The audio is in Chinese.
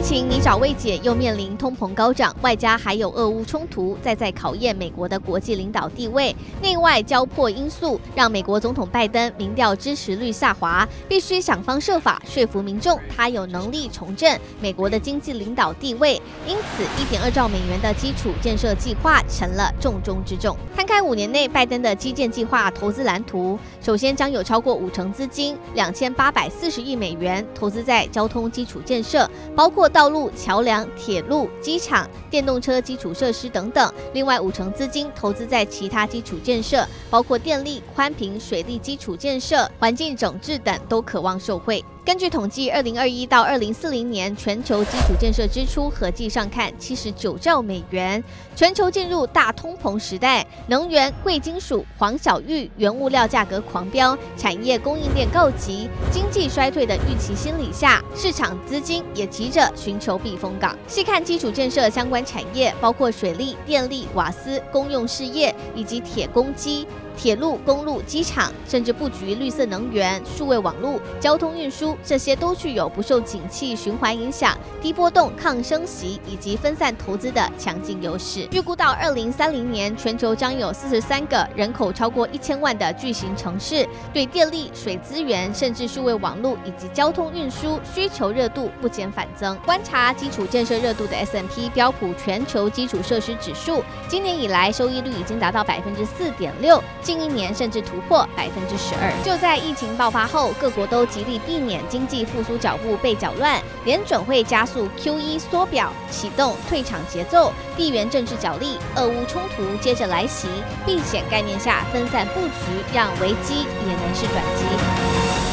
疫情泥沼未解，又面临通膨高涨，外加还有俄乌冲突，再在考验美国的国际领导地位。内外交迫因素，让美国总统拜登民调支持率下滑，必须想方设法说服民众，他有能力重振美国的经济领导地位。因此，一点二兆美元的基础建设计划成了重中之重。摊开五年内拜登的基建计划投资蓝图，首先将有超过五成资金，两千八百四十亿美元投资在交通基础建设，包括。道路、桥梁、铁路、机场、电动车基础设施等等，另外五成资金投资在其他基础建设，包括电力、宽频、水利基础建设、环境整治等，都渴望受惠。根据统计，二零二一到二零四零年全球基础建设支出合计上看七十九兆美元。全球进入大通膨时代，能源、贵金属、黄小玉、原物料价格狂飙，产业供应链告急，经济衰退的预期心理下，市场资金也急着寻求避风港。细看基础建设相关产业，包括水利、电力、瓦斯、公用事业以及铁公鸡。铁路、公路、机场，甚至布局绿色能源、数位网络、交通运输，这些都具有不受景气循环影响、低波动、抗升息以及分散投资的强劲优势。预估到二零三零年，全球将有四十三个人口超过一千万的巨型城市，对电力、水资源，甚至数位网络以及交通运输需求热度不减反增。观察基础建设热度的 S M P 标普全球基础设施指数，今年以来收益率已经达到百分之四点六。近一年甚至突破百分之十二。就在疫情爆发后，各国都极力避免经济复苏脚步被搅乱，联准会加速 QE 缩表，启动退场节奏。地缘政治角力，俄乌冲突接着来袭，避险概念下分散布局，让危机也能是转机。